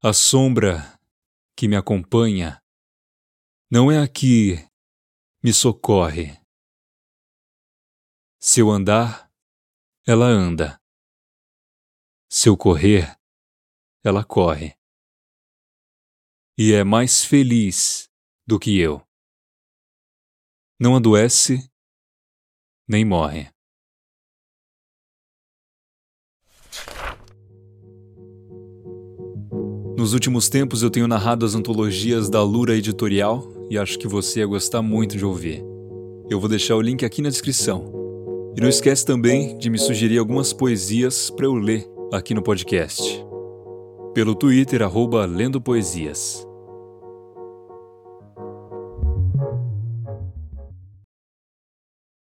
A sombra que me acompanha não é a que me socorre. Se eu andar, ela anda. Se eu correr, ela corre. E é mais feliz do que eu. Não adoece, nem morre. Nos últimos tempos eu tenho narrado as antologias da Lura Editorial e acho que você ia gostar muito de ouvir. Eu vou deixar o link aqui na descrição. E não esquece também de me sugerir algumas poesias para eu ler aqui no podcast. Pelo Twitter, arroba Lendo Poesias.